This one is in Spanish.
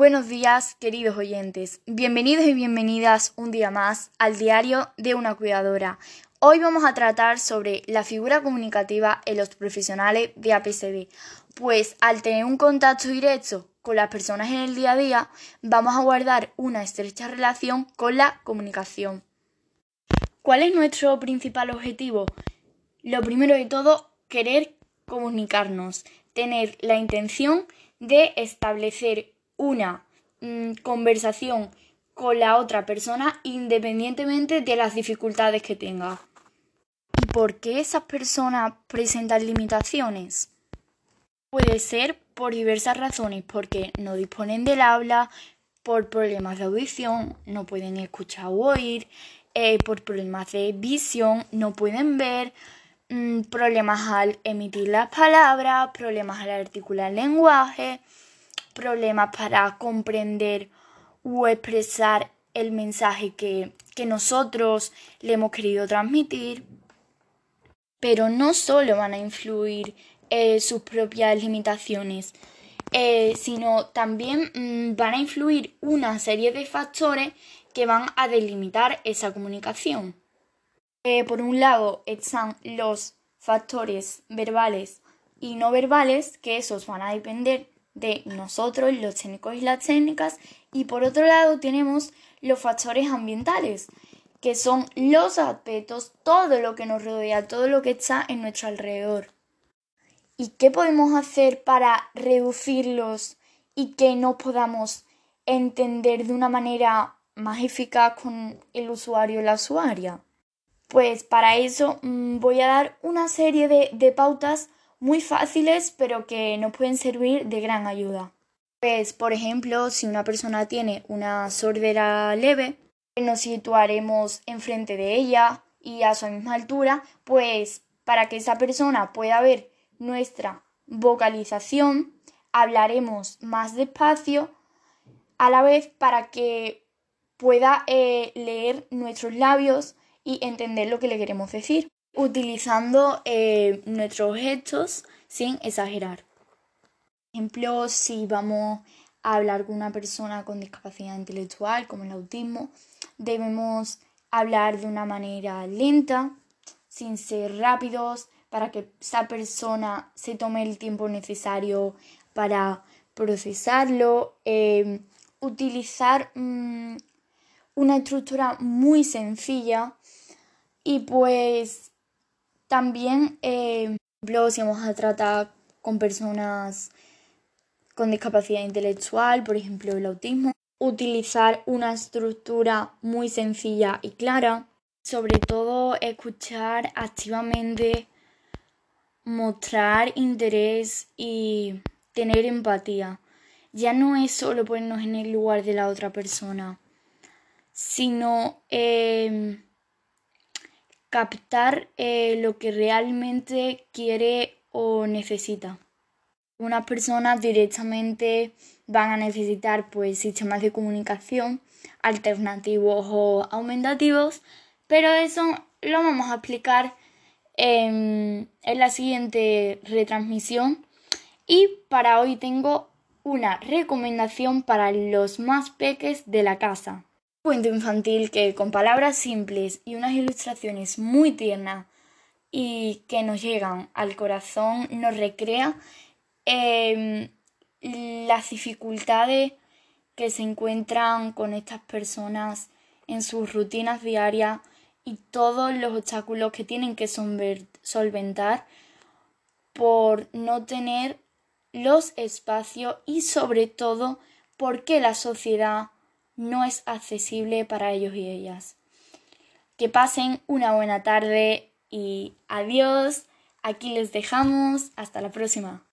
Buenos días, queridos oyentes. Bienvenidos y bienvenidas un día más al diario de una cuidadora. Hoy vamos a tratar sobre la figura comunicativa en los profesionales de APCD, pues al tener un contacto directo con las personas en el día a día, vamos a guardar una estrecha relación con la comunicación. ¿Cuál es nuestro principal objetivo? Lo primero de todo, querer comunicarnos, tener la intención de establecer una mm, conversación con la otra persona independientemente de las dificultades que tenga. ¿Y por qué esas personas presentan limitaciones? Puede ser por diversas razones, porque no disponen del habla, por problemas de audición, no pueden escuchar o oír, eh, por problemas de visión, no pueden ver, Mm, problemas al emitir las palabras, problemas al articular el lenguaje, problemas para comprender o expresar el mensaje que, nosotros le hemos querido transmitir. Pero no solo van a influir eh, sus propias limitaciones, eh, sino también mm, van a influir una serie de factores que van a delimitar esa comunicación. Eh, por un lado están los factores verbales y no verbales, que esos van a depender de nosotros, los técnicos y las técnicas, y por otro lado tenemos los factores ambientales, que son los aspectos, todo lo que nos rodea, todo lo que está en nuestro alrededor. ¿Y qué podemos hacer para reducirlos y que no podamos entender de una manera más eficaz con el usuario o la usuaria? Pues para eso mm, voy a dar una serie de, pautas muy fáciles pero que nos pueden servir de gran ayuda. Pues por ejemplo, si una persona tiene una sordera leve, nos situaremos enfrente de ella y a su misma altura, pues para que esa persona pueda ver nuestra vocalización, hablaremos más despacio a la vez para que pueda eh, leer nuestros labios y entender lo que le queremos decir, utilizando eh, nuestros gestos sin exagerar. Por ejemplo, si vamos a hablar con una persona con discapacidad intelectual, como el autismo, debemos hablar de una manera lenta, sin ser rápidos, para que esa persona se tome el tiempo necesario para procesarlo, eh, utilizar mm, una estructura muy sencilla y pues también, eh, si vamos a tratar con personas con discapacidad intelectual, por ejemplo el autismo, utilizar una estructura muy sencilla y clara, sobre todo escuchar activamente, mostrar interés y tener empatía. Ya no es solo ponernos en el lugar de la otra persona, sino eh, captar eh, lo que realmente quiere o necesita. Unas personas directamente van a necesitar pues sistemas de comunicación alternativos o aumentativos, pero eso lo vamos a explicar en, en la siguiente retransmisión. Y para hoy tengo una recomendación para los más peques de la casa cuento infantil que con palabras simples y unas ilustraciones muy tiernas y que nos llegan al corazón nos recrea em, las dificultades que se encuentran con estas personas en sus rutinas diarias y todos los obstáculos que tienen que solventar por no tener los espacios y sobre todo porque la sociedad no es accesible para ellos y ellas. Que pasen una buena tarde y adiós. Aquí les dejamos. Hasta la próxima.